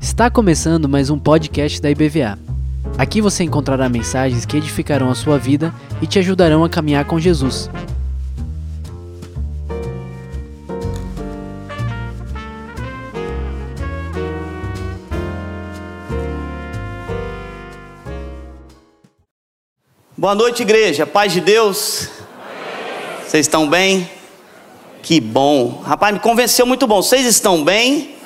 Está começando mais um podcast da IBVA. Aqui você encontrará mensagens que edificarão a sua vida e te ajudarão a caminhar com Jesus. Boa noite, igreja. Paz de Deus. Vocês estão bem? Que bom. Rapaz, me convenceu muito bom. Vocês estão bem?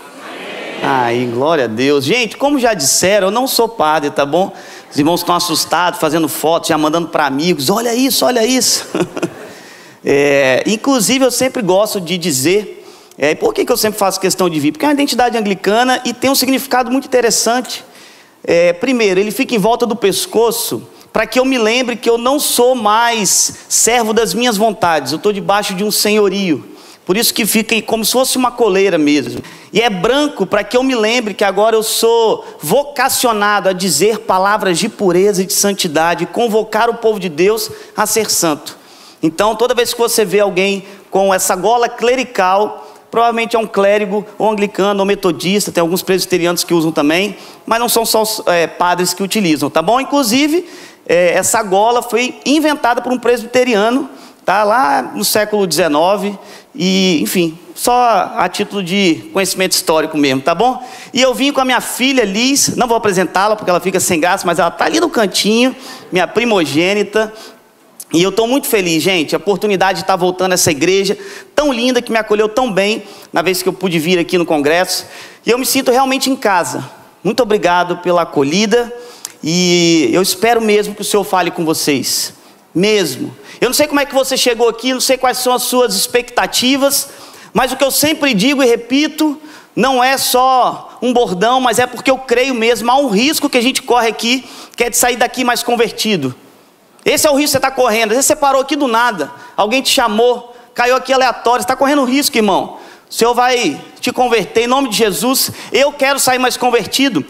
Ai, glória a Deus. Gente, como já disseram, eu não sou padre, tá bom? Os irmãos estão assustados, fazendo fotos, já mandando para amigos. Olha isso, olha isso. é, inclusive, eu sempre gosto de dizer. É, por que, que eu sempre faço questão de vir? Porque é uma identidade anglicana e tem um significado muito interessante. É, primeiro, ele fica em volta do pescoço para que eu me lembre que eu não sou mais servo das minhas vontades, eu estou debaixo de um senhorio. Por isso que fica como se fosse uma coleira mesmo. E é branco para que eu me lembre que agora eu sou vocacionado a dizer palavras de pureza e de santidade, convocar o povo de Deus a ser santo. Então, toda vez que você vê alguém com essa gola clerical, provavelmente é um clérigo, ou anglicano, ou metodista, tem alguns presbiterianos que usam também, mas não são só é, padres que utilizam, tá bom? Inclusive, é, essa gola foi inventada por um presbiteriano, tá lá no século XIX, e enfim, só a título de conhecimento histórico mesmo, tá bom? E eu vim com a minha filha Liz, não vou apresentá-la porque ela fica sem graça, mas ela tá ali no cantinho, minha primogênita, e eu estou muito feliz, gente, a oportunidade de estar voltando a essa igreja tão linda que me acolheu tão bem na vez que eu pude vir aqui no congresso. E eu me sinto realmente em casa. Muito obrigado pela acolhida. E eu espero mesmo que o Senhor fale com vocês. Mesmo. Eu não sei como é que você chegou aqui, não sei quais são as suas expectativas, mas o que eu sempre digo e repito, não é só um bordão, mas é porque eu creio mesmo, há um risco que a gente corre aqui, que é de sair daqui mais convertido. Esse é o risco que você está correndo. Às vezes você parou aqui do nada, alguém te chamou, caiu aqui aleatório, você está correndo risco, irmão. O Senhor vai te converter em nome de Jesus. Eu quero sair mais convertido.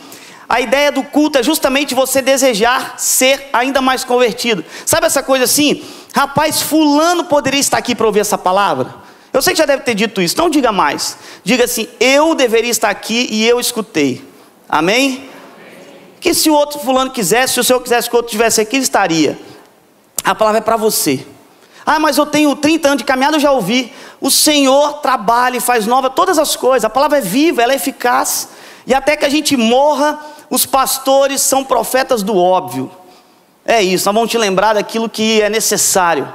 A ideia do culto é justamente você desejar ser ainda mais convertido. Sabe essa coisa assim? Rapaz, fulano poderia estar aqui para ouvir essa palavra. Eu sei que já deve ter dito isso, não diga mais. Diga assim: eu deveria estar aqui e eu escutei. Amém? Que se o outro fulano quisesse, se o Senhor quisesse que o outro estivesse aqui, ele estaria. A palavra é para você. Ah, mas eu tenho 30 anos de caminhada, eu já ouvi. O Senhor trabalha e faz nova todas as coisas. A palavra é viva, ela é eficaz. E até que a gente morra, os pastores são profetas do óbvio. É isso, nós vamos te lembrar daquilo que é necessário.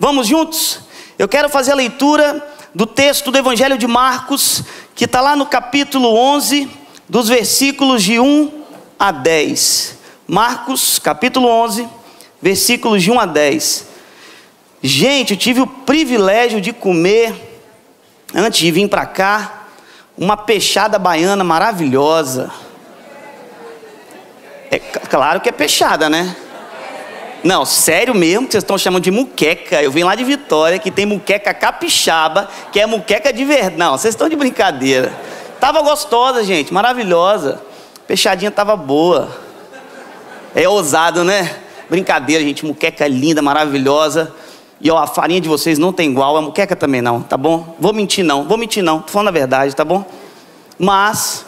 Vamos juntos? Eu quero fazer a leitura do texto do Evangelho de Marcos, que está lá no capítulo 11, dos versículos de 1 a 10. Marcos, capítulo 11, versículos de 1 a 10. Gente, eu tive o privilégio de comer, antes de vir para cá, uma peixada baiana maravilhosa. É claro que é peixada, né? Não, sério mesmo, que vocês estão chamando de muqueca. Eu vim lá de Vitória, que tem muqueca capixaba, que é muqueca de verdade. Não, vocês estão de brincadeira. Tava gostosa, gente, maravilhosa. Peixadinha tava boa. É ousado, né? Brincadeira, gente, muqueca linda, maravilhosa. E ó, a farinha de vocês não tem igual, a muqueca também não, tá bom? Vou mentir não, vou mentir não, tô falando a verdade, tá bom? Mas,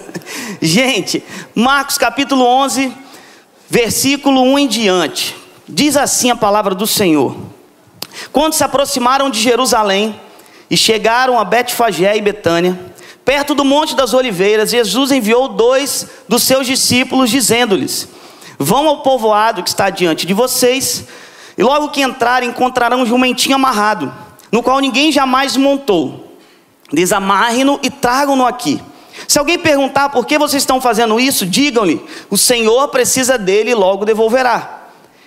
gente, Marcos capítulo 11, versículo 1 em diante, diz assim a palavra do Senhor: Quando se aproximaram de Jerusalém e chegaram a Betfagé e Betânia, perto do Monte das Oliveiras, Jesus enviou dois dos seus discípulos, dizendo-lhes: Vão ao povoado que está diante de vocês, e logo que entrarem, encontrarão um jumentinho amarrado, no qual ninguém jamais montou desamarrem-no e tragam-no aqui. Se alguém perguntar por que vocês estão fazendo isso, digam-lhe: o Senhor precisa dele e logo devolverá.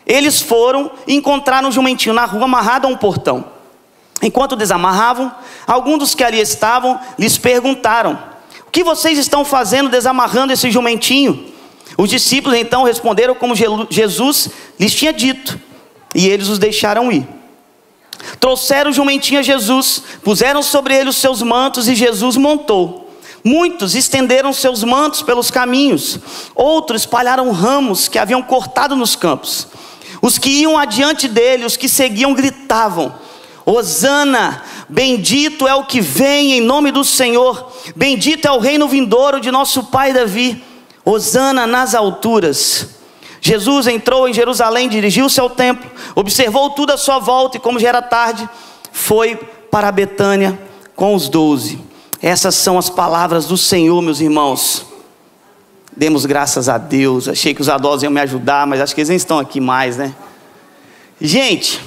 Eles foram e encontraram um jumentinho na rua amarrado a um portão. Enquanto desamarravam, alguns dos que ali estavam lhes perguntaram: O que vocês estão fazendo desamarrando esse jumentinho? Os discípulos então responderam como Jesus lhes tinha dito, e eles os deixaram ir. Trouxeram o jumentinho a Jesus, puseram sobre ele os seus mantos e Jesus montou. Muitos estenderam seus mantos pelos caminhos, outros espalharam ramos que haviam cortado nos campos. Os que iam adiante dele, os que seguiam, gritavam: Hosana, bendito é o que vem em nome do Senhor, bendito é o reino vindouro de nosso pai Davi. Hosana nas alturas. Jesus entrou em Jerusalém, dirigiu-se ao templo, observou tudo à sua volta e, como já era tarde, foi para Betânia com os doze. Essas são as palavras do Senhor, meus irmãos. Demos graças a Deus. Achei que os adultos iam me ajudar, mas acho que eles nem estão aqui mais, né? Gente,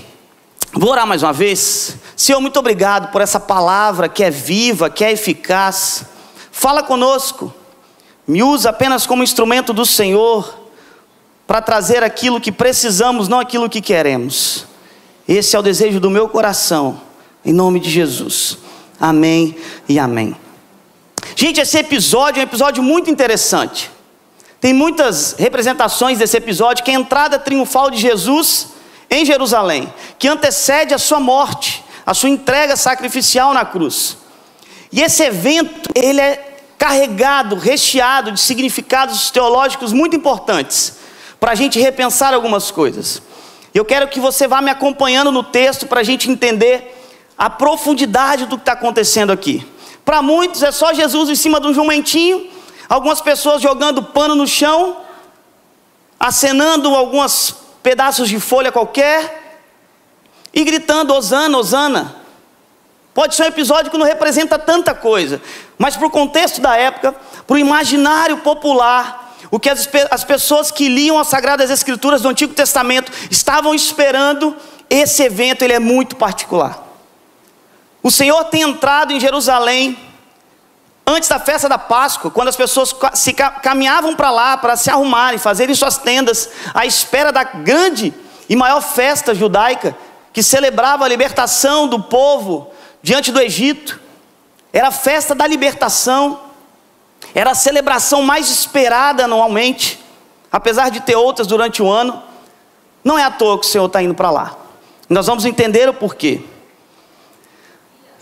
vou orar mais uma vez. Senhor, muito obrigado por essa palavra que é viva, que é eficaz. Fala conosco. Me usa apenas como instrumento do Senhor para trazer aquilo que precisamos, não aquilo que queremos. Esse é o desejo do meu coração, em nome de Jesus. Amém e amém. Gente, esse episódio é um episódio muito interessante. Tem muitas representações desse episódio, que é a entrada triunfal de Jesus em Jerusalém, que antecede a sua morte, a sua entrega sacrificial na cruz. E esse evento, ele é carregado, recheado de significados teológicos muito importantes, para a gente repensar algumas coisas. Eu quero que você vá me acompanhando no texto para a gente entender a profundidade do que está acontecendo aqui. Para muitos é só Jesus em cima de um jumentinho, algumas pessoas jogando pano no chão, acenando alguns pedaços de folha qualquer e gritando: Osana, Osana. Pode ser um episódio que não representa tanta coisa, mas para o contexto da época, para o imaginário popular, o que as, as pessoas que liam as Sagradas Escrituras do Antigo Testamento estavam esperando, esse evento ele é muito particular. O Senhor tem entrado em Jerusalém antes da festa da Páscoa, quando as pessoas se caminhavam para lá para se arrumarem, fazerem suas tendas, à espera da grande e maior festa judaica que celebrava a libertação do povo diante do Egito. Era a festa da libertação, era a celebração mais esperada anualmente, apesar de ter outras durante o ano. Não é à toa que o Senhor está indo para lá. Nós vamos entender o porquê.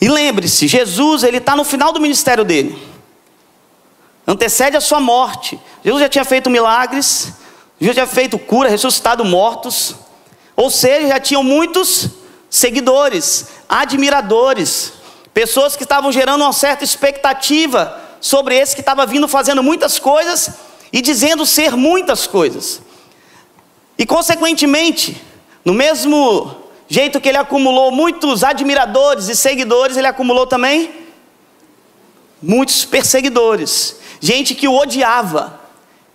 E lembre-se, Jesus ele está no final do ministério dele. Antecede a sua morte. Jesus já tinha feito milagres, Jesus já tinha feito cura, ressuscitado mortos. Ou seja, já tinham muitos seguidores, admiradores, pessoas que estavam gerando uma certa expectativa sobre esse que estava vindo fazendo muitas coisas e dizendo ser muitas coisas. E consequentemente, no mesmo jeito que ele acumulou muitos admiradores e seguidores, ele acumulou também muitos perseguidores, gente que o odiava,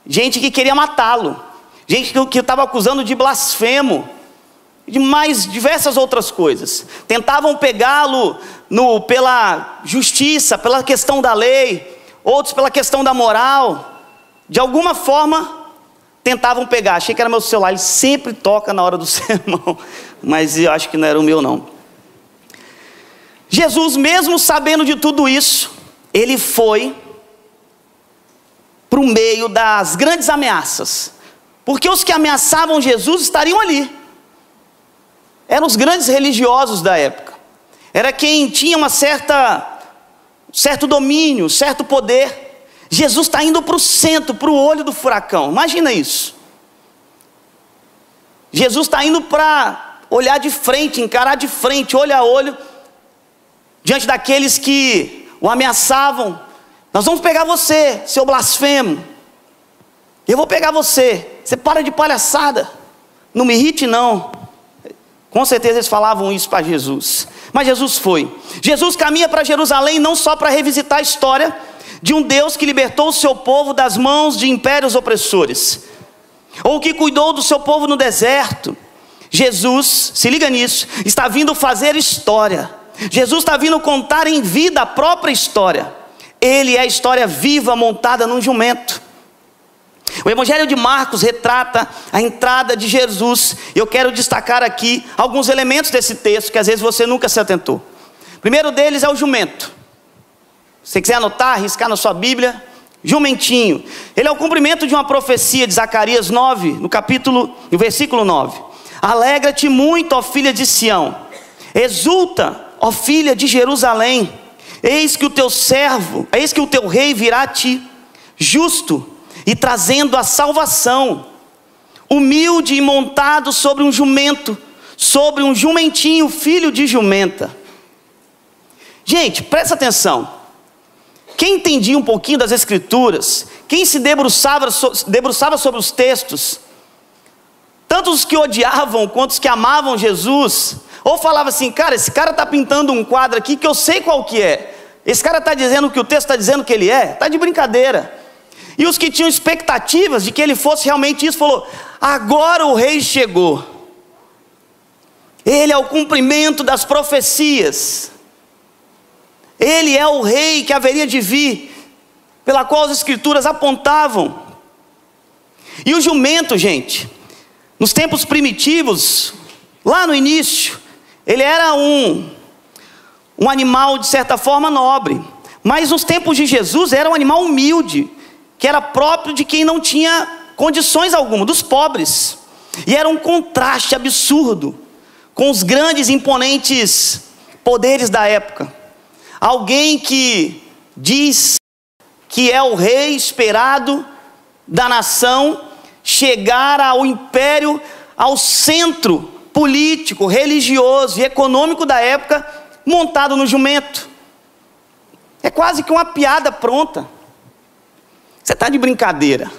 gente que queria matá-lo, gente que estava acusando de blasfemo, de mais diversas outras coisas. Tentavam pegá-lo pela justiça, pela questão da lei, outros pela questão da moral. De alguma forma, tentavam pegar. Achei que era meu celular, ele sempre toca na hora do sermão, mas eu acho que não era o meu não. Jesus, mesmo sabendo de tudo isso, ele foi para o meio das grandes ameaças, porque os que ameaçavam Jesus estariam ali, eram os grandes religiosos da época, era quem tinha uma certa certo domínio, certo poder. Jesus está indo para o centro, para o olho do furacão. Imagina isso. Jesus está indo para olhar de frente, encarar de frente, olho a olho, diante daqueles que o ameaçavam. Nós vamos pegar você, seu blasfemo. Eu vou pegar você. Você para de palhaçada. Não me irrite, não. Com certeza eles falavam isso para Jesus. Mas Jesus foi. Jesus caminha para Jerusalém não só para revisitar a história de um Deus que libertou o seu povo das mãos de impérios opressores, ou que cuidou do seu povo no deserto. Jesus, se liga nisso, está vindo fazer história. Jesus está vindo contar em vida a própria história. Ele é a história viva montada num jumento. O Evangelho de Marcos retrata a entrada de Jesus. Eu quero destacar aqui alguns elementos desse texto que às vezes você nunca se atentou. O primeiro deles é o jumento. Se você quiser anotar, arriscar na sua Bíblia, jumentinho. Ele é o cumprimento de uma profecia de Zacarias 9, no capítulo, no versículo 9. Alegra-te muito, ó filha de Sião. Exulta, ó filha de Jerusalém. Eis que o teu servo, eis que o teu rei virá a ti, justo e trazendo a salvação, humilde e montado sobre um jumento, sobre um jumentinho, filho de jumenta. Gente, presta atenção. Quem entendia um pouquinho das Escrituras, quem se debruçava, debruçava sobre os textos, tanto os que odiavam quanto os que amavam Jesus, ou falava assim, cara, esse cara está pintando um quadro aqui que eu sei qual que é. Esse cara está dizendo que o texto está dizendo que ele é, está de brincadeira. E os que tinham expectativas de que ele fosse realmente isso, falou: agora o rei chegou. Ele é o cumprimento das profecias. Ele é o rei que haveria de vir, pela qual as escrituras apontavam. E o jumento, gente, nos tempos primitivos, lá no início, ele era um um animal de certa forma nobre, mas nos tempos de Jesus era um animal humilde, que era próprio de quem não tinha condições alguma, dos pobres. E era um contraste absurdo com os grandes imponentes poderes da época. Alguém que diz que é o rei esperado da nação, chegar ao império, ao centro político, religioso e econômico da época, montado no jumento. É quase que uma piada pronta. Você está de brincadeira.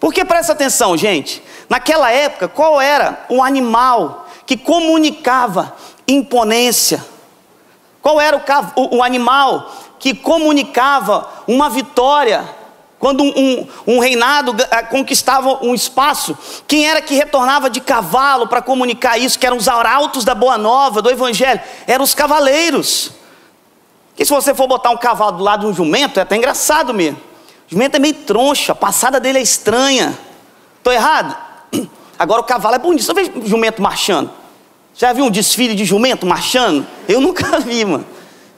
Porque presta atenção, gente. Naquela época, qual era o animal que comunicava imponência? Qual era o, o, o animal que comunicava uma vitória quando um, um, um, reinado eh, conquistava um espaço, quem era que retornava de cavalo para comunicar isso? Que eram os arautos da Boa Nova, do Evangelho? Eram os cavaleiros. Que se você for botar um cavalo do lado de um jumento, é até engraçado mesmo. Jumento é meio troncho, a passada dele é estranha. Estou errado? Agora o cavalo é bonito. Você vê jumento marchando? Já viu um desfile de jumento marchando? Eu nunca vi, mano.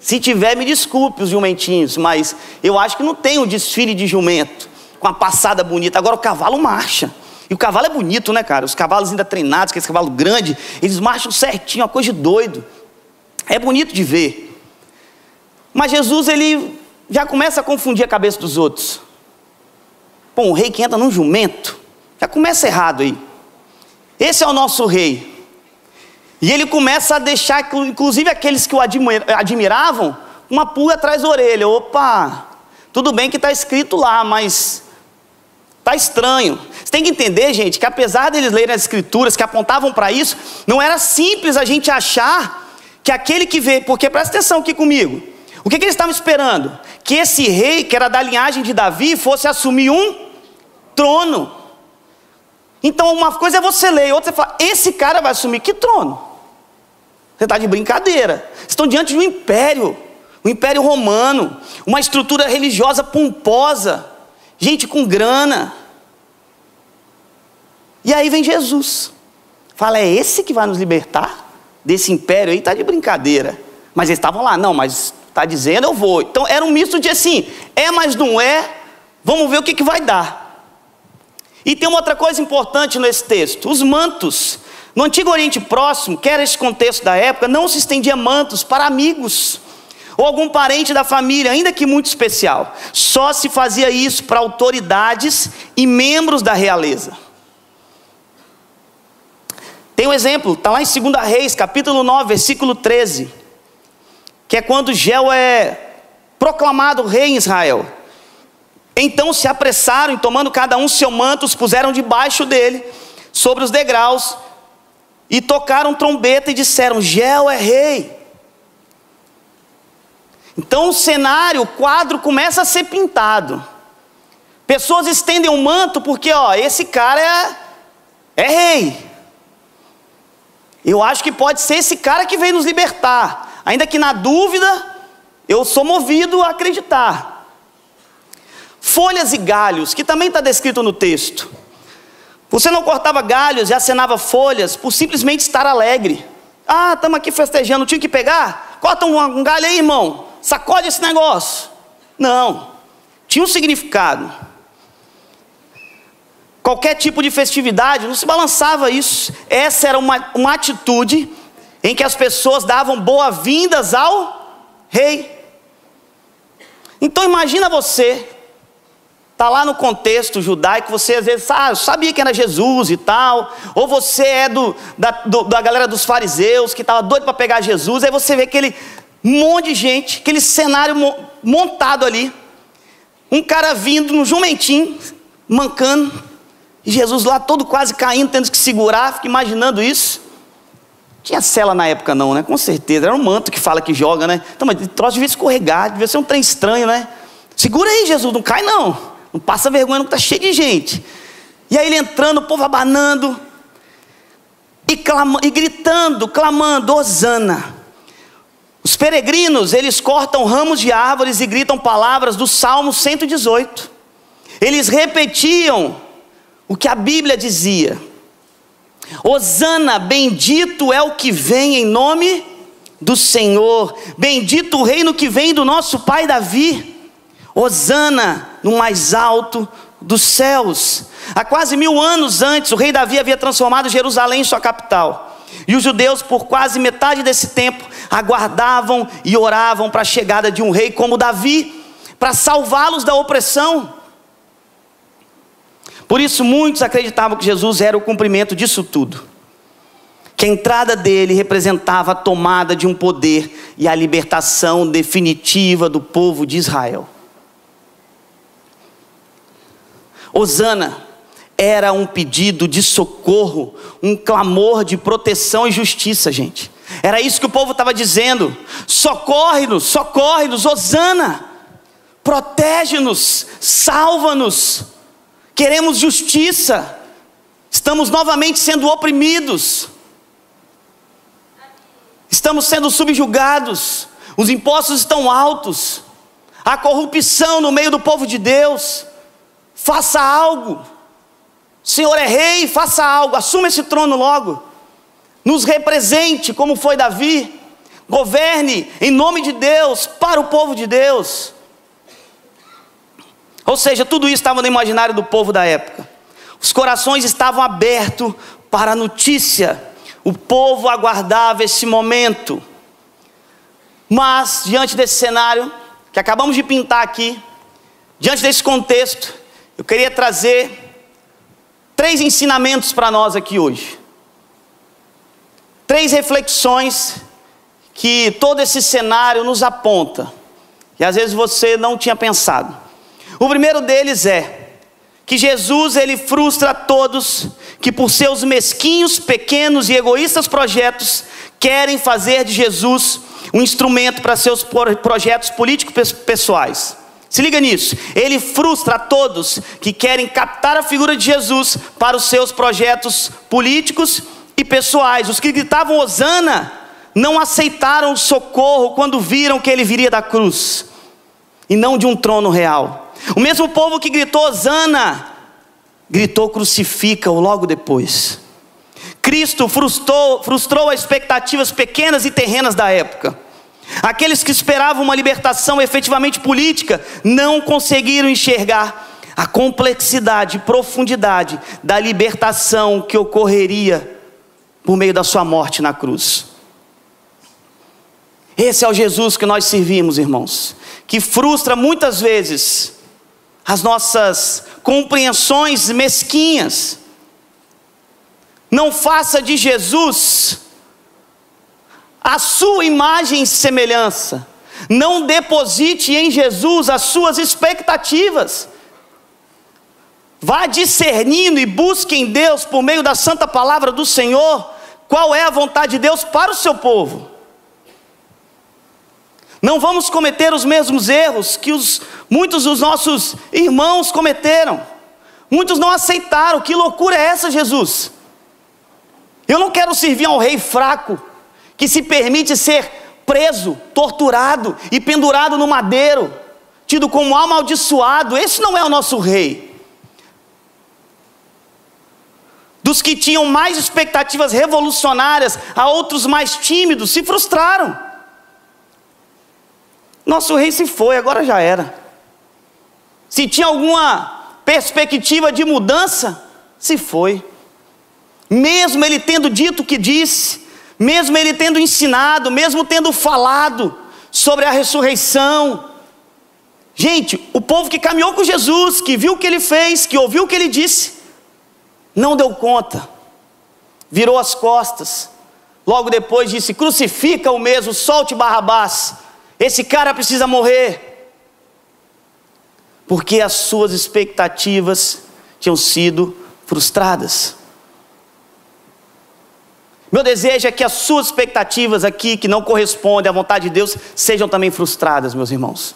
Se tiver, me desculpe os jumentinhos, mas eu acho que não tem um desfile de jumento com a passada bonita. Agora o cavalo marcha. E o cavalo é bonito, né, cara? Os cavalos ainda treinados, aquele cavalo grande, eles marcham certinho, uma coisa de doido. É bonito de ver. Mas Jesus, ele já começa a confundir a cabeça dos outros. Pô, um rei que entra num jumento, já começa errado aí. Esse é o nosso rei. E ele começa a deixar, inclusive aqueles que o admiravam, uma pulga atrás da orelha. Opa, tudo bem que está escrito lá, mas está estranho. Você tem que entender, gente, que apesar deles lerem as escrituras que apontavam para isso, não era simples a gente achar que aquele que veio, porque presta atenção aqui comigo. O que, que eles estavam esperando? Que esse rei, que era da linhagem de Davi, fosse assumir um trono. Então, uma coisa é você ler, outra é falar, esse cara vai assumir que trono? Você está de brincadeira. Estão diante de um império, um império romano, uma estrutura religiosa pomposa, gente com grana. E aí vem Jesus. Fala, é esse que vai nos libertar desse império aí? Está de brincadeira. Mas eles estavam lá, não, mas está dizendo, eu vou. Então era um misto de assim, é, mas não é, vamos ver o que, que vai dar. E tem uma outra coisa importante nesse texto: os mantos no Antigo Oriente Próximo, que era esse contexto da época, não se estendia mantos para amigos ou algum parente da família, ainda que muito especial. Só se fazia isso para autoridades e membros da realeza. Tem um exemplo, está lá em 2 Reis, capítulo 9, versículo 13, que é quando Geu é proclamado rei em Israel. Então se apressaram, e tomando cada um seu manto, os puseram debaixo dele, sobre os degraus, e tocaram trombeta e disseram: Gel é rei. Então o cenário, o quadro começa a ser pintado. Pessoas estendem o um manto porque, ó, esse cara é, é rei. Eu acho que pode ser esse cara que veio nos libertar. Ainda que na dúvida, eu sou movido a acreditar. Folhas e galhos, que também está descrito no texto. Você não cortava galhos e acenava folhas por simplesmente estar alegre. Ah, estamos aqui festejando, tinha que pegar? Corta um, um galho aí, irmão. Sacode esse negócio. Não. Tinha um significado. Qualquer tipo de festividade, não se balançava isso. Essa era uma, uma atitude em que as pessoas davam boas-vindas ao rei. Então imagina você está lá no contexto judaico, você às vezes ah, sabia que era Jesus e tal, ou você é do, da, do, da galera dos fariseus que estava doido para pegar Jesus, aí você vê aquele monte de gente, aquele cenário montado ali, um cara vindo no jumentinho, mancando, e Jesus lá todo quase caindo, tendo que segurar, fica imaginando isso. Tinha cela na época não, né? Com certeza, era um manto que fala que joga, né? Então, mas troço devia escorregar, devia ser um trem estranho, né? Segura aí, Jesus, não cai não. Não passa vergonha, não está cheio de gente. E aí ele entrando, o povo abanando, e, clama, e gritando, clamando, Osana. Os peregrinos, eles cortam ramos de árvores e gritam palavras do Salmo 118. Eles repetiam o que a Bíblia dizia. Osana, bendito é o que vem em nome do Senhor, bendito o reino que vem do nosso pai Davi. Osana no mais alto dos céus. Há quase mil anos antes, o rei Davi havia transformado Jerusalém em sua capital. E os judeus, por quase metade desse tempo, aguardavam e oravam para a chegada de um rei como Davi, para salvá-los da opressão. Por isso, muitos acreditavam que Jesus era o cumprimento disso tudo. Que a entrada dele representava a tomada de um poder e a libertação definitiva do povo de Israel. Osana era um pedido de socorro, um clamor de proteção e justiça, gente. Era isso que o povo estava dizendo: socorre-nos, socorre-nos, Osana, protege-nos, salva-nos. Queremos justiça, estamos novamente sendo oprimidos, estamos sendo subjugados, os impostos estão altos, a corrupção no meio do povo de Deus. Faça algo. Senhor é rei, faça algo. Assuma esse trono logo. Nos represente como foi Davi. Governe em nome de Deus, para o povo de Deus. Ou seja, tudo isso estava no imaginário do povo da época. Os corações estavam abertos para a notícia. O povo aguardava esse momento. Mas, diante desse cenário que acabamos de pintar aqui, diante desse contexto, eu queria trazer três ensinamentos para nós aqui hoje. Três reflexões que todo esse cenário nos aponta. E às vezes você não tinha pensado. O primeiro deles é que Jesus ele frustra todos que por seus mesquinhos, pequenos e egoístas projetos querem fazer de Jesus um instrumento para seus projetos políticos pessoais. Se liga nisso. Ele frustra todos que querem captar a figura de Jesus para os seus projetos políticos e pessoais. Os que gritavam Hosana não aceitaram o socorro quando viram que ele viria da cruz e não de um trono real. O mesmo povo que gritou Hosana gritou crucifica-o logo depois. Cristo frustrou, frustrou as expectativas pequenas e terrenas da época. Aqueles que esperavam uma libertação efetivamente política não conseguiram enxergar a complexidade e profundidade da libertação que ocorreria por meio da sua morte na cruz. Esse é o Jesus que nós servimos, irmãos, que frustra muitas vezes as nossas compreensões mesquinhas. Não faça de Jesus a sua imagem e semelhança. Não deposite em Jesus as suas expectativas. Vá discernindo e busque em Deus, por meio da santa palavra do Senhor, qual é a vontade de Deus para o seu povo. Não vamos cometer os mesmos erros que os, muitos dos nossos irmãos cometeram. Muitos não aceitaram. Que loucura é essa, Jesus? Eu não quero servir ao rei fraco que se permite ser preso, torturado e pendurado no madeiro, tido como amaldiçoado. Esse não é o nosso rei. Dos que tinham mais expectativas revolucionárias, a outros mais tímidos, se frustraram. Nosso rei se foi, agora já era. Se tinha alguma perspectiva de mudança, se foi. Mesmo ele tendo dito o que disse, mesmo ele tendo ensinado, mesmo tendo falado sobre a ressurreição, Gente, o povo que caminhou com Jesus, que viu o que ele fez, que ouviu o que ele disse, não deu conta, virou as costas. Logo depois disse: crucifica o mesmo, solte Barrabás. Esse cara precisa morrer. Porque as suas expectativas tinham sido frustradas. Meu desejo é que as suas expectativas aqui, que não correspondem à vontade de Deus, sejam também frustradas, meus irmãos.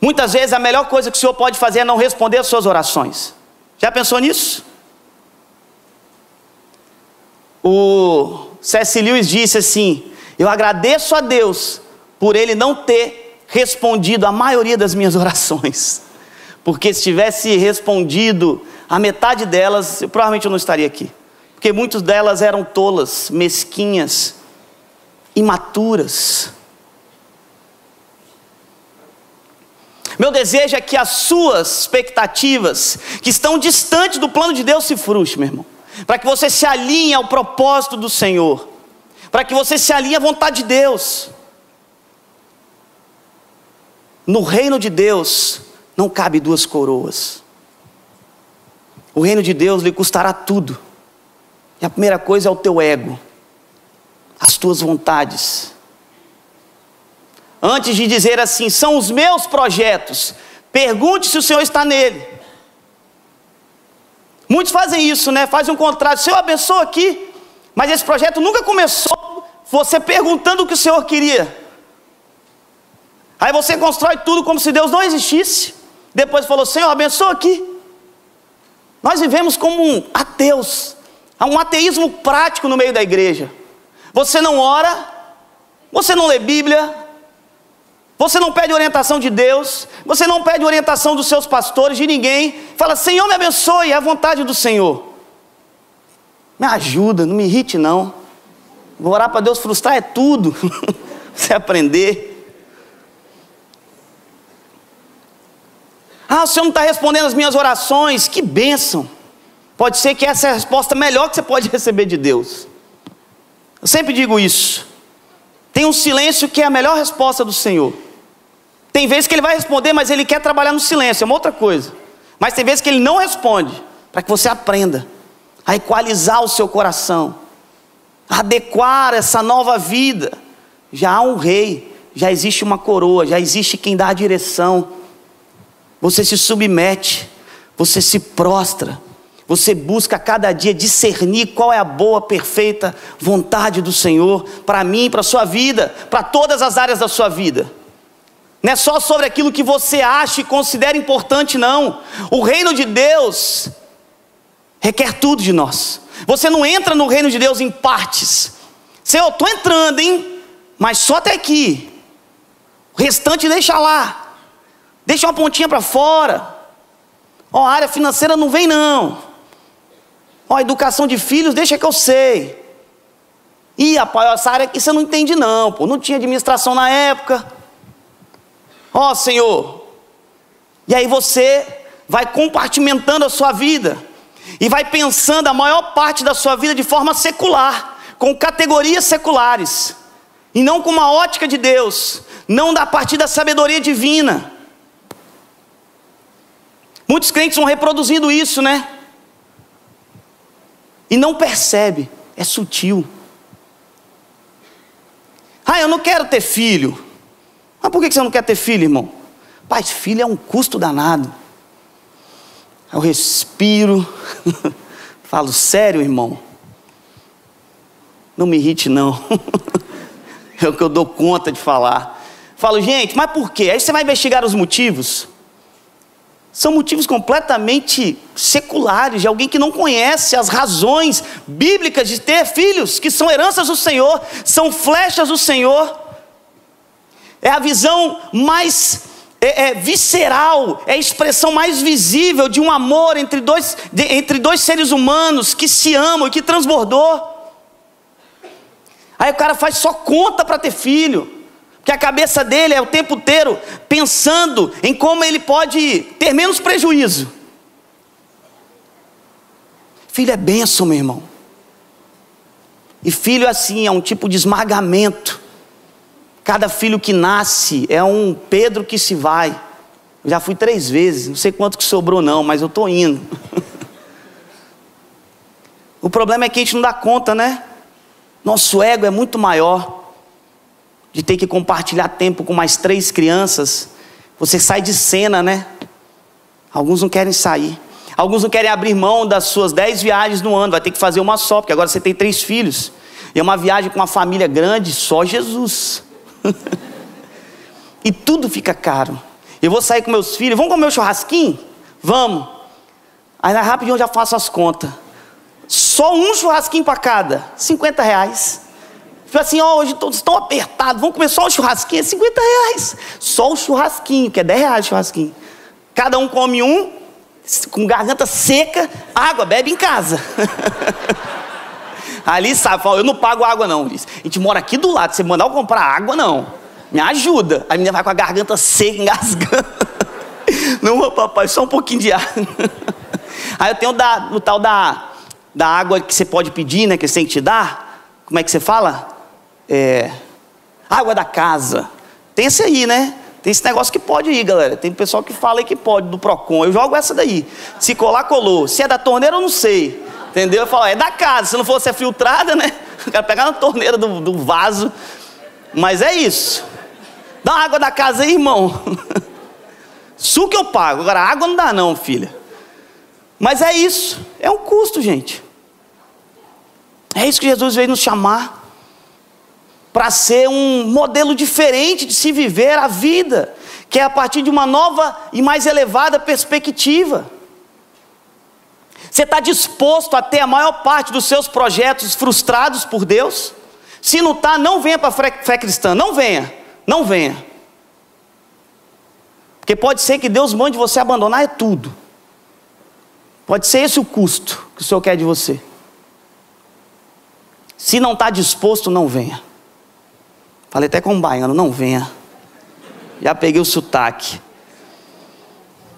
Muitas vezes a melhor coisa que o Senhor pode fazer é não responder às suas orações. Já pensou nisso? O C.S. Lewis disse assim: Eu agradeço a Deus por Ele não ter respondido a maioria das minhas orações. Porque se tivesse respondido a metade delas, eu, provavelmente eu não estaria aqui porque muitas delas eram tolas, mesquinhas, imaturas. Meu desejo é que as suas expectativas, que estão distantes do plano de Deus, se frustrem, meu irmão. Para que você se alinhe ao propósito do Senhor. Para que você se alinhe à vontade de Deus. No reino de Deus não cabe duas coroas. O reino de Deus lhe custará tudo. E a primeira coisa é o teu ego, as tuas vontades. Antes de dizer assim, são os meus projetos, pergunte se o Senhor está nele. Muitos fazem isso, né? Fazem um contrato, Senhor abençoa aqui, mas esse projeto nunca começou você perguntando o que o Senhor queria. Aí você constrói tudo como se Deus não existisse. Depois falou, Senhor, abençoa aqui. Nós vivemos como um ateus. Há um ateísmo prático no meio da igreja. Você não ora, você não lê Bíblia, você não pede orientação de Deus, você não pede orientação dos seus pastores, de ninguém. Fala, Senhor, me abençoe, é a vontade do Senhor. Me ajuda, não me irrite, não. Vou orar para Deus frustrar é tudo. você aprender. Ah, o Senhor não está respondendo as minhas orações, que bênção. Pode ser que essa é a resposta melhor que você pode receber de Deus. Eu sempre digo isso. Tem um silêncio que é a melhor resposta do Senhor. Tem vezes que ele vai responder, mas ele quer trabalhar no silêncio, é uma outra coisa. Mas tem vezes que ele não responde, para que você aprenda a equalizar o seu coração, a adequar essa nova vida. Já há um rei, já existe uma coroa, já existe quem dá a direção. Você se submete, você se prostra você busca cada dia discernir qual é a boa, perfeita vontade do Senhor para mim, para a sua vida, para todas as áreas da sua vida. Não é só sobre aquilo que você acha e considera importante, não. O reino de Deus requer tudo de nós. Você não entra no reino de Deus em partes. Senhor, estou entrando, hein? Mas só até aqui. O restante deixa lá. Deixa uma pontinha para fora. Ó, área financeira não vem, não. Ó, educação de filhos, deixa que eu sei. Ih, rapaz, essa área aqui você não entende não, pô. Não tinha administração na época. Ó, Senhor. E aí você vai compartimentando a sua vida. E vai pensando a maior parte da sua vida de forma secular, com categorias seculares. E não com uma ótica de Deus, não da partir da sabedoria divina. Muitos crentes vão reproduzindo isso, né? e não percebe, é sutil. Ah, eu não quero ter filho. Mas por que você não quer ter filho, irmão? Pai, filho é um custo danado. Eu respiro, falo, sério, irmão? Não me irrite, não. é o que eu dou conta de falar. Falo, gente, mas por quê? Aí você vai investigar os motivos. São motivos completamente seculares, de alguém que não conhece as razões bíblicas de ter filhos, que são heranças do Senhor, são flechas do Senhor. É a visão mais é, é, visceral, é a expressão mais visível de um amor entre dois, de, entre dois seres humanos que se amam e que transbordou. Aí o cara faz só conta para ter filho. Porque a cabeça dele é o tempo inteiro pensando em como ele pode ter menos prejuízo. Filho é benção, meu irmão. E filho assim é um tipo de esmagamento. Cada filho que nasce é um Pedro que se vai. Já fui três vezes, não sei quanto que sobrou não, mas eu estou indo. o problema é que a gente não dá conta, né? Nosso ego é muito maior de ter que compartilhar tempo com mais três crianças. Você sai de cena, né? Alguns não querem sair. Alguns não querem abrir mão das suas dez viagens no ano, vai ter que fazer uma só, porque agora você tem três filhos. E é uma viagem com uma família grande, só Jesus. e tudo fica caro. Eu vou sair com meus filhos, vamos comer um churrasquinho? Vamos. Aí rapidinho eu já faço as contas. Só um churrasquinho para cada, 50 reais. Falei assim, oh, hoje todos estão apertados, vamos comer só o churrasquinho, é 50 reais. Só o churrasquinho, que é 10 reais o churrasquinho. Cada um come um, com garganta seca, água, bebe em casa. Ali sabe, fala, eu não pago água não. A gente mora aqui do lado, você mandar eu comprar água, não. Me ajuda. A menina vai com a garganta seca, engasgando. Não, papai, só um pouquinho de água. Aí eu tenho da, o tal da, da água que você pode pedir, né? Que você tem que te dar. Como é que você fala? É, água da casa. Tem esse aí, né? Tem esse negócio que pode ir, galera. Tem pessoal que fala aí que pode, do Procon. Eu jogo essa daí. Se colar, colou. Se é da torneira, eu não sei. Entendeu? Eu falo, é da casa. Se não fosse a filtrada, né? Eu quero pegar na torneira do, do vaso. Mas é isso. Dá água da casa aí, irmão. Suco eu pago. Agora, água não dá, não, filha. Mas é isso. É um custo, gente. É isso que Jesus veio nos chamar para ser um modelo diferente de se viver a vida, que é a partir de uma nova e mais elevada perspectiva. Você está disposto a ter a maior parte dos seus projetos frustrados por Deus? Se não está, não venha para a fé cristã, não venha, não venha. Porque pode ser que Deus mande você abandonar é tudo. Pode ser esse o custo que o Senhor quer de você. Se não está disposto, não venha. Falei até com um baiano, não venha. Já peguei o sotaque.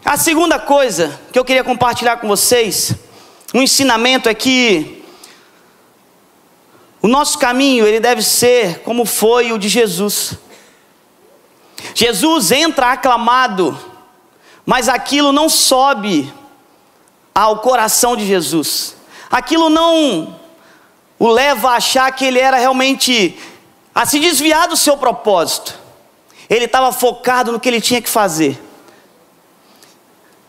A segunda coisa que eu queria compartilhar com vocês, um ensinamento é que o nosso caminho ele deve ser como foi o de Jesus. Jesus entra aclamado, mas aquilo não sobe ao coração de Jesus. Aquilo não o leva a achar que ele era realmente a se desviar do seu propósito. Ele estava focado no que ele tinha que fazer.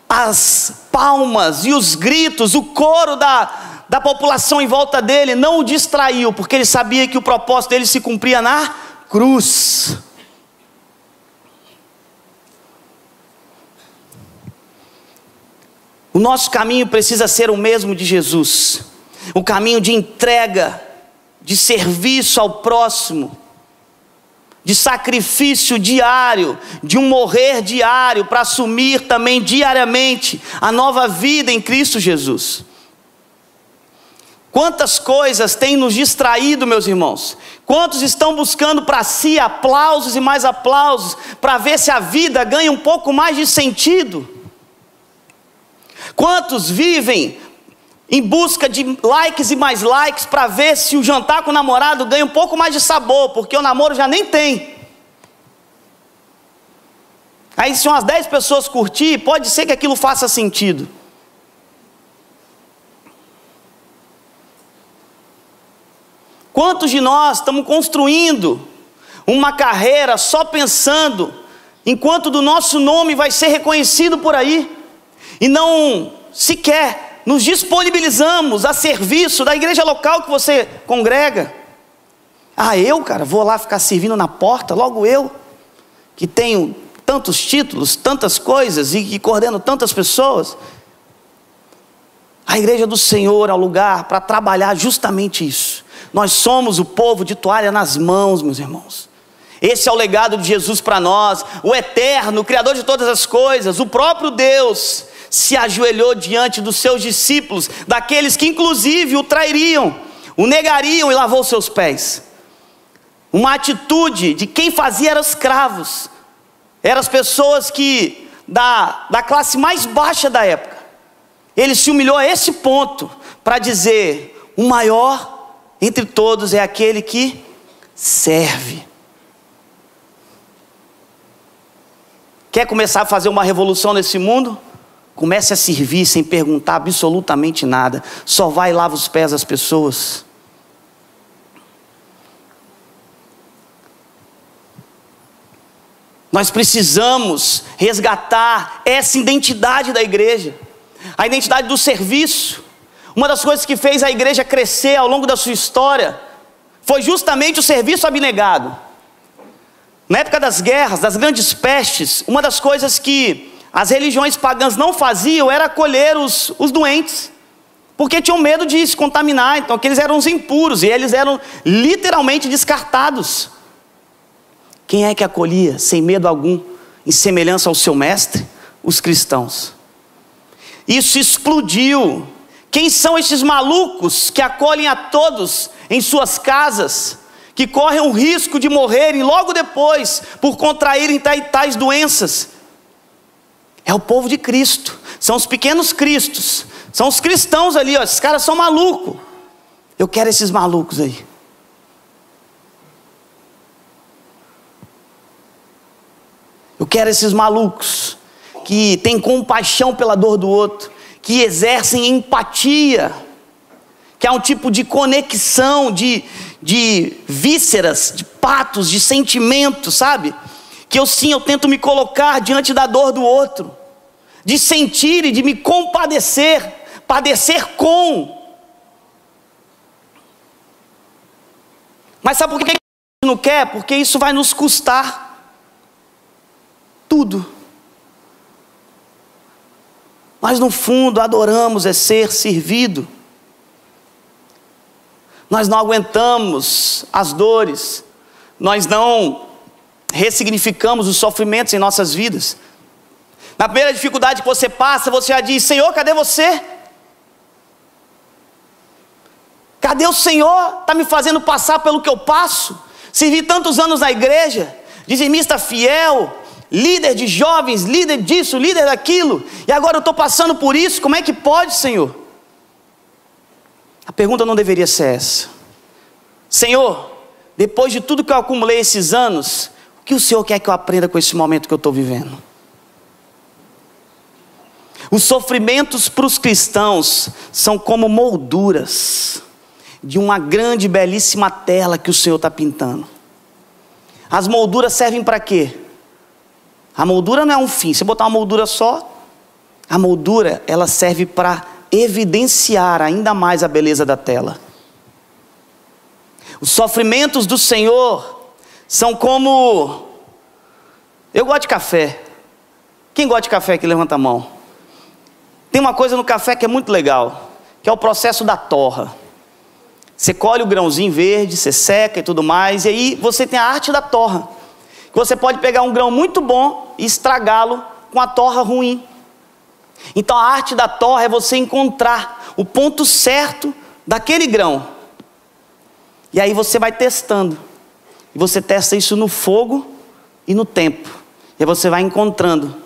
As palmas e os gritos, o coro da, da população em volta dele não o distraiu, porque ele sabia que o propósito dele se cumpria na cruz. O nosso caminho precisa ser o mesmo de Jesus, o caminho de entrega, de serviço ao próximo, de sacrifício diário, de um morrer diário para assumir também diariamente a nova vida em Cristo Jesus. Quantas coisas têm nos distraído, meus irmãos? Quantos estão buscando para si aplausos e mais aplausos, para ver se a vida ganha um pouco mais de sentido? Quantos vivem em busca de likes e mais likes para ver se o jantar com o namorado ganha um pouco mais de sabor, porque o namoro já nem tem. Aí, se umas 10 pessoas curtir, pode ser que aquilo faça sentido. Quantos de nós estamos construindo uma carreira só pensando enquanto do nosso nome vai ser reconhecido por aí e não sequer nos disponibilizamos a serviço da igreja local que você congrega. Ah, eu, cara, vou lá ficar servindo na porta, logo eu, que tenho tantos títulos, tantas coisas e que coordeno tantas pessoas. A igreja do Senhor é o lugar para trabalhar justamente isso. Nós somos o povo de toalha nas mãos, meus irmãos. Esse é o legado de Jesus para nós, o eterno, o Criador de todas as coisas, o próprio Deus se ajoelhou diante dos seus discípulos, daqueles que inclusive o trairiam, o negariam e lavou seus pés. Uma atitude de quem fazia eram escravos, eram as pessoas que, da, da classe mais baixa da época, ele se humilhou a esse ponto para dizer: o maior entre todos é aquele que serve. Quer começar a fazer uma revolução nesse mundo? Comece a servir sem perguntar absolutamente nada. Só vai e lava os pés das pessoas. Nós precisamos resgatar essa identidade da igreja, a identidade do serviço. Uma das coisas que fez a igreja crescer ao longo da sua história foi justamente o serviço abnegado. Na época das guerras, das grandes pestes, uma das coisas que as religiões pagãs não faziam era acolher os, os doentes, porque tinham medo de se contaminar, então que eles eram os impuros e eles eram literalmente descartados. Quem é que acolhia sem medo algum, em semelhança ao seu mestre? Os cristãos. Isso explodiu. Quem são esses malucos que acolhem a todos em suas casas, que correm o risco de morrerem logo depois por contraírem tais doenças? É o povo de Cristo, são os pequenos cristos, são os cristãos ali, ó, esses caras são malucos. Eu quero esses malucos aí. Eu quero esses malucos que têm compaixão pela dor do outro, que exercem empatia, que há um tipo de conexão, de, de vísceras, de patos, de sentimentos, sabe? Que eu sim, eu tento me colocar diante da dor do outro, de sentir e de me compadecer, padecer com. Mas sabe por que a gente não quer? Porque isso vai nos custar tudo. Mas no fundo adoramos é ser servido. Nós não aguentamos as dores, nós não ressignificamos os sofrimentos em nossas vidas. Na primeira dificuldade que você passa, você já diz: Senhor, cadê você? Cadê o Senhor? Está me fazendo passar pelo que eu passo? Servi tantos anos na igreja, dizimista fiel, líder de jovens, líder disso, líder daquilo, e agora eu estou passando por isso, como é que pode, Senhor? A pergunta não deveria ser essa. Senhor, depois de tudo que eu acumulei esses anos, que o Senhor quer que eu aprenda com esse momento que eu estou vivendo? Os sofrimentos para os cristãos são como molduras de uma grande, belíssima tela que o Senhor está pintando. As molduras servem para quê? A moldura não é um fim. Se botar uma moldura só, a moldura ela serve para evidenciar ainda mais a beleza da tela. Os sofrimentos do Senhor são como eu gosto de café. Quem gosta de café aqui levanta a mão. Tem uma coisa no café que é muito legal, que é o processo da torra. Você colhe o grãozinho verde, você seca e tudo mais, e aí você tem a arte da torra. Você pode pegar um grão muito bom e estragá-lo com a torra ruim. Então a arte da torra é você encontrar o ponto certo daquele grão. E aí você vai testando. E você testa isso no fogo e no tempo. E aí você vai encontrando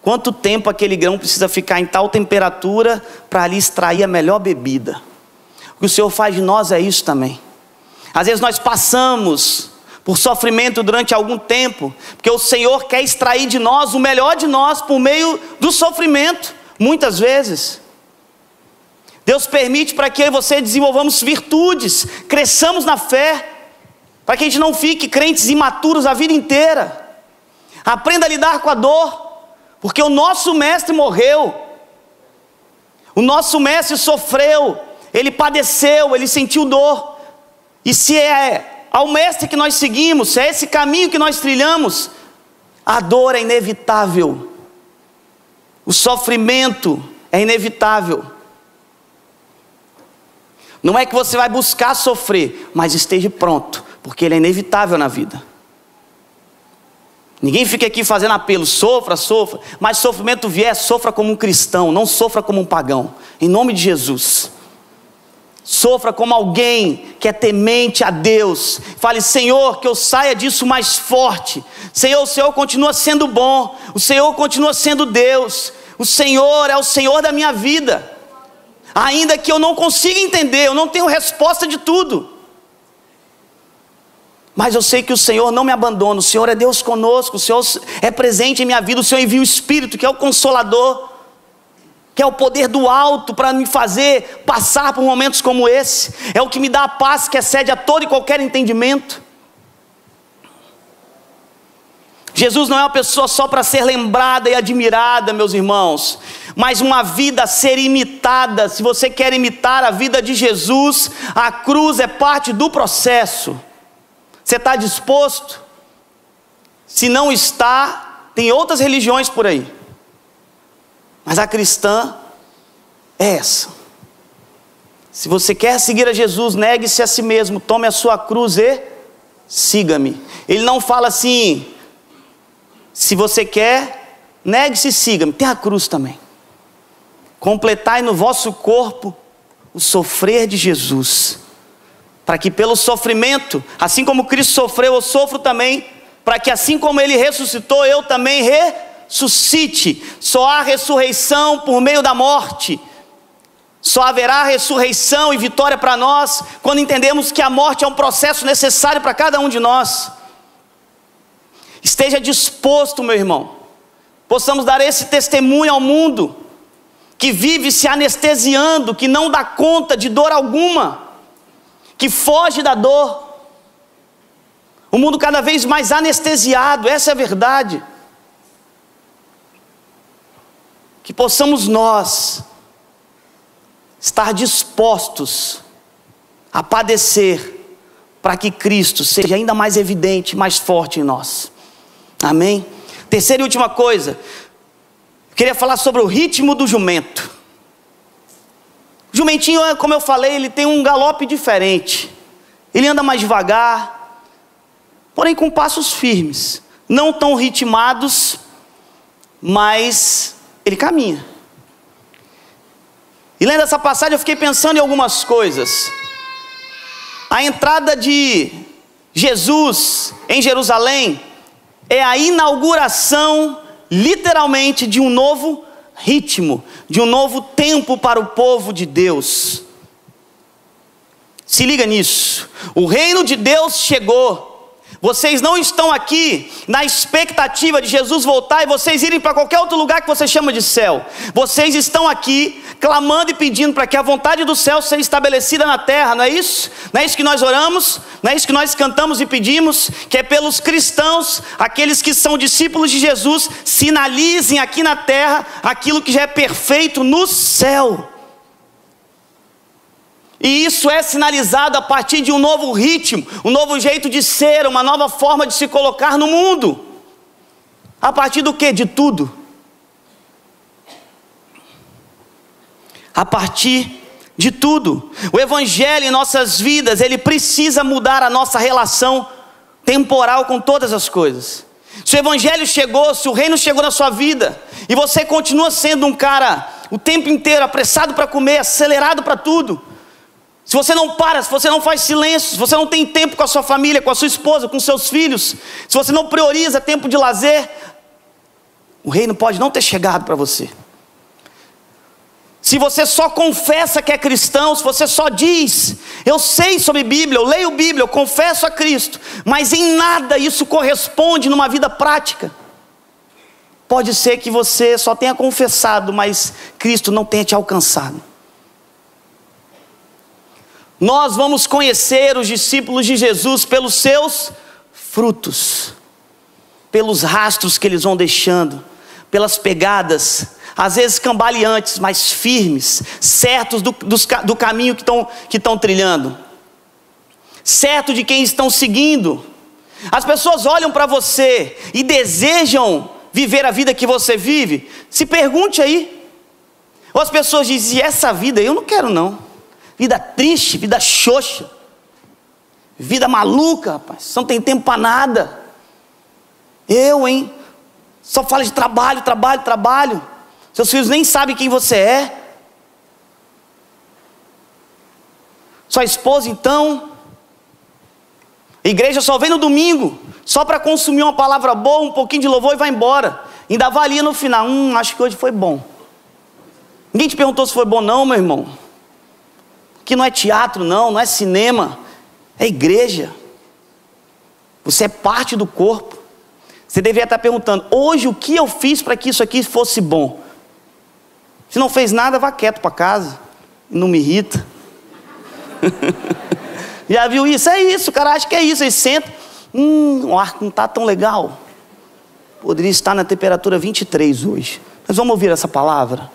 quanto tempo aquele grão precisa ficar em tal temperatura para ali extrair a melhor bebida. O que o Senhor faz de nós é isso também. Às vezes nós passamos por sofrimento durante algum tempo, porque o Senhor quer extrair de nós o melhor de nós por meio do sofrimento, muitas vezes. Deus permite para que eu e você desenvolvamos virtudes, cresçamos na fé, para que a gente não fique crentes imaturos a vida inteira. Aprenda a lidar com a dor, porque o nosso mestre morreu, o nosso mestre sofreu, ele padeceu, ele sentiu dor, e se é ao mestre que nós seguimos, se é esse caminho que nós trilhamos, a dor é inevitável, o sofrimento é inevitável. Não é que você vai buscar sofrer, mas esteja pronto, porque ele é inevitável na vida. Ninguém fica aqui fazendo apelo, sofra, sofra, mas sofrimento vier, sofra como um cristão, não sofra como um pagão, em nome de Jesus. Sofra como alguém que é temente a Deus. Fale, Senhor, que eu saia disso mais forte. Senhor, o Senhor continua sendo bom. O Senhor continua sendo Deus. O Senhor é o Senhor da minha vida. Ainda que eu não consiga entender, eu não tenho resposta de tudo. Mas eu sei que o Senhor não me abandona, o Senhor é Deus conosco, o Senhor é presente em minha vida, o Senhor envia o Espírito, que é o consolador, que é o poder do alto para me fazer passar por momentos como esse, é o que me dá a paz que excede a todo e qualquer entendimento. Jesus não é uma pessoa só para ser lembrada e admirada, meus irmãos, mas uma vida a ser imitada. Se você quer imitar a vida de Jesus, a cruz é parte do processo. Você está disposto? Se não está, tem outras religiões por aí, mas a cristã é essa. Se você quer seguir a Jesus, negue-se a si mesmo, tome a sua cruz e siga-me. Ele não fala assim, se você quer, negue-se e siga-me. Tem a cruz também. Completai no vosso corpo o sofrer de Jesus. Para que pelo sofrimento, assim como Cristo sofreu, eu sofro também. Para que assim como ele ressuscitou, eu também ressuscite. Só há ressurreição por meio da morte. Só haverá ressurreição e vitória para nós quando entendemos que a morte é um processo necessário para cada um de nós. Esteja disposto, meu irmão, possamos dar esse testemunho ao mundo que vive se anestesiando, que não dá conta de dor alguma, que foge da dor. O mundo cada vez mais anestesiado, essa é a verdade. Que possamos nós estar dispostos a padecer para que Cristo seja ainda mais evidente, mais forte em nós. Amém? Terceira e última coisa, queria falar sobre o ritmo do jumento. Jumentinho, como eu falei, ele tem um galope diferente. Ele anda mais devagar, porém com passos firmes, não tão ritmados, mas ele caminha. E lendo essa passagem, eu fiquei pensando em algumas coisas. A entrada de Jesus em Jerusalém é a inauguração, literalmente, de um novo ritmo, de um novo tempo para o povo de Deus. Se liga nisso. O reino de Deus chegou. Vocês não estão aqui na expectativa de Jesus voltar e vocês irem para qualquer outro lugar que você chama de céu. Vocês estão aqui clamando e pedindo para que a vontade do céu seja estabelecida na terra, não é isso? Não é isso que nós oramos? Não é isso que nós cantamos e pedimos? Que é pelos cristãos, aqueles que são discípulos de Jesus, sinalizem aqui na terra aquilo que já é perfeito no céu. E isso é sinalizado a partir de um novo ritmo, um novo jeito de ser, uma nova forma de se colocar no mundo. A partir do que? De tudo. A partir de tudo. O evangelho em nossas vidas, ele precisa mudar a nossa relação temporal com todas as coisas. Se o evangelho chegou, se o reino chegou na sua vida, e você continua sendo um cara o tempo inteiro apressado para comer, acelerado para tudo, se você não para, se você não faz silêncio, se você não tem tempo com a sua família, com a sua esposa, com seus filhos, se você não prioriza tempo de lazer, o reino pode não ter chegado para você. Se você só confessa que é cristão, se você só diz, eu sei sobre Bíblia, eu leio Bíblia, eu confesso a Cristo, mas em nada isso corresponde numa vida prática. Pode ser que você só tenha confessado, mas Cristo não tenha te alcançado. Nós vamos conhecer os discípulos de Jesus pelos seus frutos, pelos rastros que eles vão deixando, pelas pegadas, às vezes cambaleantes, mas firmes, certos do, do, do caminho que estão que trilhando, certo de quem estão seguindo. As pessoas olham para você e desejam viver a vida que você vive. Se pergunte aí. Ou as pessoas dizem: essa vida eu não quero não vida triste, vida xoxa, vida maluca, rapaz, não tem tempo para nada. Eu, hein? Só fala de trabalho, trabalho, trabalho. Seus filhos nem sabem quem você é. Sua esposa, então. A igreja só vem no domingo, só para consumir uma palavra boa, um pouquinho de louvor e vai embora. Ainda avalia no final. Hum, acho que hoje foi bom. Ninguém te perguntou se foi bom, não, meu irmão que não é teatro, não, não é cinema, é igreja. Você é parte do corpo. Você deveria estar perguntando: hoje o que eu fiz para que isso aqui fosse bom? Se não fez nada, vá quieto para casa. Não me irrita. Já viu isso? É isso, o cara acha que é isso. Ele senta. Hum, o ar não está tão legal. Poderia estar na temperatura 23 hoje. Mas vamos ouvir essa palavra.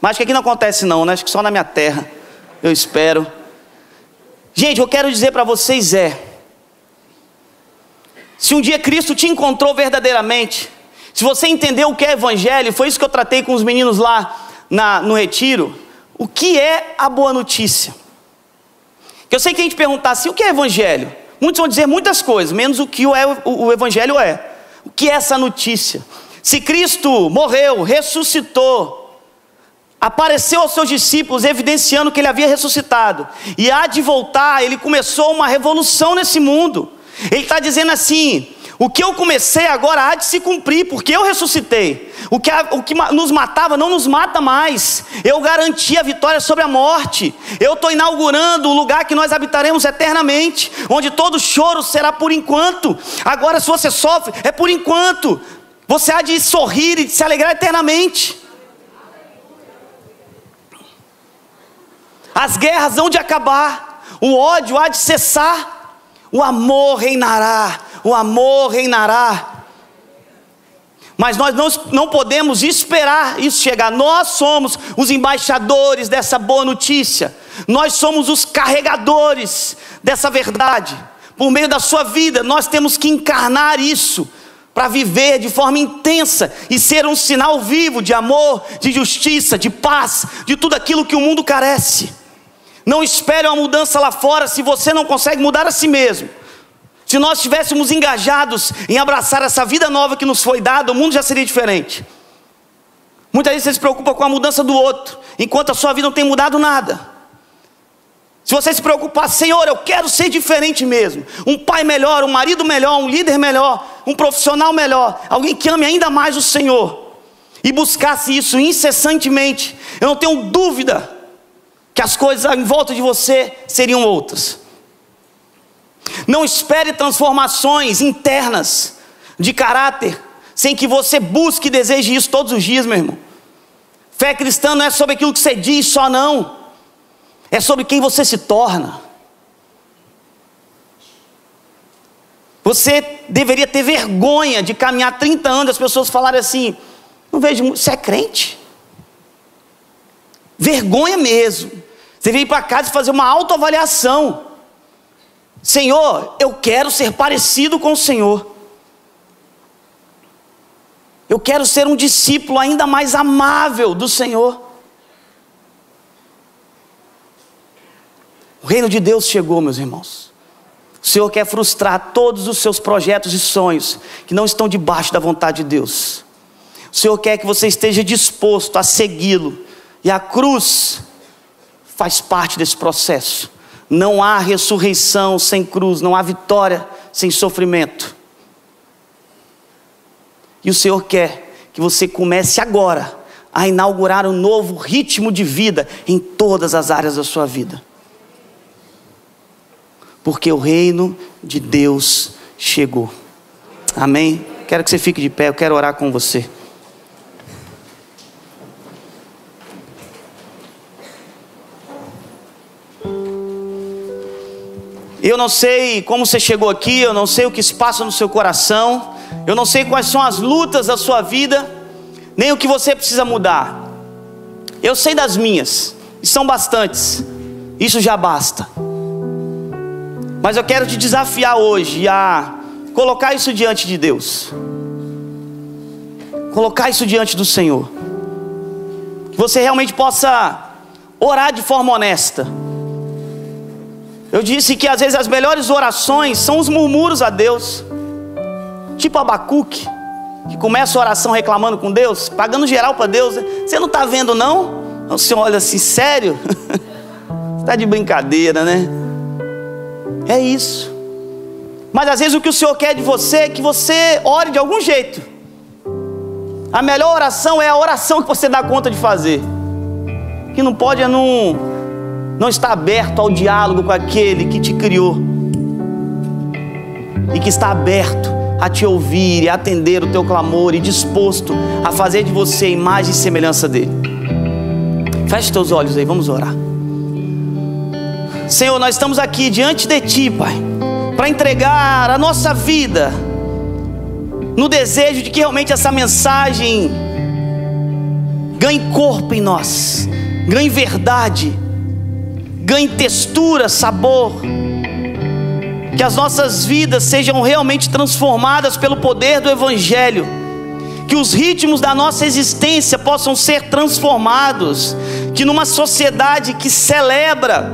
Mas que aqui não acontece não, né? Acho que só na minha terra. Eu espero. Gente, eu quero dizer para vocês é. Se um dia Cristo te encontrou verdadeiramente, se você entendeu o que é evangelho, foi isso que eu tratei com os meninos lá na, no retiro. O que é a boa notícia? Eu sei que a gente perguntar assim, o que é evangelho? Muitos vão dizer muitas coisas, menos o que o, é, o, o evangelho é. O que é essa notícia? Se Cristo morreu, ressuscitou, apareceu aos seus discípulos, evidenciando que ele havia ressuscitado, e há de voltar, ele começou uma revolução nesse mundo. Ele está dizendo assim: o que eu comecei agora há de se cumprir, porque eu ressuscitei. O que, o que nos matava não nos mata mais. Eu garanti a vitória sobre a morte. Eu estou inaugurando o lugar que nós habitaremos eternamente, onde todo choro será por enquanto. Agora, se você sofre, é por enquanto. Você há de sorrir e de se alegrar eternamente. As guerras hão de acabar, o ódio há de cessar, o amor reinará o amor reinará. Mas nós não, não podemos esperar isso chegar. Nós somos os embaixadores dessa boa notícia. Nós somos os carregadores dessa verdade. Por meio da sua vida, nós temos que encarnar isso para viver de forma intensa e ser um sinal vivo de amor, de justiça, de paz, de tudo aquilo que o mundo carece. Não espere uma mudança lá fora se você não consegue mudar a si mesmo. Se nós estivéssemos engajados em abraçar essa vida nova que nos foi dada, o mundo já seria diferente. Muitas vezes você se preocupa com a mudança do outro, enquanto a sua vida não tem mudado nada. Se você se preocupar, Senhor, eu quero ser diferente mesmo. Um pai melhor, um marido melhor, um líder melhor, um profissional melhor, alguém que ame ainda mais o Senhor. E buscasse isso incessantemente, eu não tenho dúvida que as coisas em volta de você seriam outras. Não espere transformações internas de caráter sem que você busque e deseje isso todos os dias, meu irmão. Fé cristã não é sobre aquilo que você diz só, não. É sobre quem você se torna. Você deveria ter vergonha de caminhar 30 anos e as pessoas falarem assim: não vejo, você é crente? Vergonha mesmo. Você veio para casa e fazer uma autoavaliação. Senhor, eu quero ser parecido com o Senhor. Eu quero ser um discípulo ainda mais amável do Senhor. O reino de Deus chegou, meus irmãos. O Senhor quer frustrar todos os seus projetos e sonhos que não estão debaixo da vontade de Deus. O Senhor quer que você esteja disposto a segui-lo. E a cruz faz parte desse processo. Não há ressurreição sem cruz, não há vitória sem sofrimento. E o Senhor quer que você comece agora a inaugurar um novo ritmo de vida em todas as áreas da sua vida. Porque o reino de Deus chegou. Amém? Quero que você fique de pé, eu quero orar com você. Eu não sei como você chegou aqui, eu não sei o que se passa no seu coração, eu não sei quais são as lutas da sua vida, nem o que você precisa mudar. Eu sei das minhas, e são bastantes, isso já basta. Mas eu quero te desafiar hoje a colocar isso diante de Deus, colocar isso diante do Senhor, que você realmente possa orar de forma honesta eu disse que às vezes as melhores orações são os murmuros a Deus. Tipo Abacuque, que começa a oração reclamando com Deus, pagando geral para Deus. Você não está vendo, não? O senhor olha assim, sério? Está de brincadeira, né? É isso. Mas às vezes o que o Senhor quer de você é que você ore de algum jeito. A melhor oração é a oração que você dá conta de fazer. Que não pode é não não está aberto ao diálogo com aquele que te criou. e que está aberto a te ouvir e atender o teu clamor e disposto a fazer de você a imagem e semelhança dele. Feche teus olhos aí, vamos orar. Senhor, nós estamos aqui diante de Ti, Pai, para entregar a nossa vida no desejo de que realmente essa mensagem ganhe corpo em nós, ganhe verdade, ganhe textura, sabor, que as nossas vidas sejam realmente transformadas pelo poder do Evangelho, que os ritmos da nossa existência possam ser transformados, que numa sociedade que celebra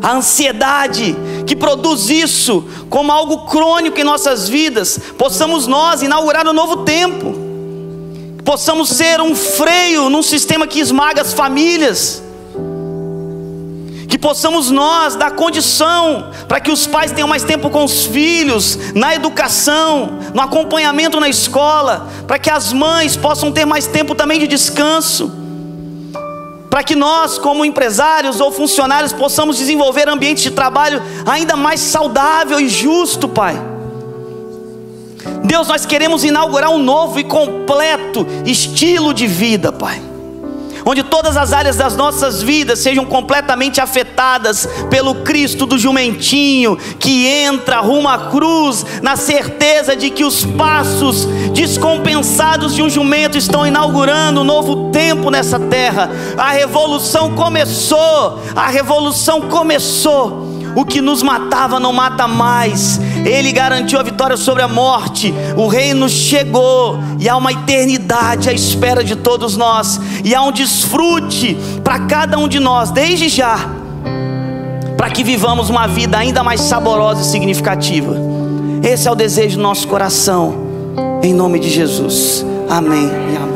a ansiedade, que produz isso como algo crônico em nossas vidas, possamos nós inaugurar um novo tempo, possamos ser um freio num sistema que esmaga as famílias que possamos nós dar condição para que os pais tenham mais tempo com os filhos, na educação, no acompanhamento na escola, para que as mães possam ter mais tempo também de descanso, para que nós, como empresários ou funcionários, possamos desenvolver ambientes de trabalho ainda mais saudável e justo, Pai. Deus, nós queremos inaugurar um novo e completo estilo de vida, Pai onde todas as áreas das nossas vidas sejam completamente afetadas pelo Cristo do jumentinho que entra rumo à cruz, na certeza de que os passos descompensados de um jumento estão inaugurando um novo tempo nessa terra. A revolução começou, a revolução começou. O que nos matava não mata mais. Ele garantiu a vitória sobre a morte. O reino chegou e há uma eternidade à espera de todos nós. E há um desfrute para cada um de nós, desde já, para que vivamos uma vida ainda mais saborosa e significativa. Esse é o desejo do nosso coração. Em nome de Jesus. Amém e amém.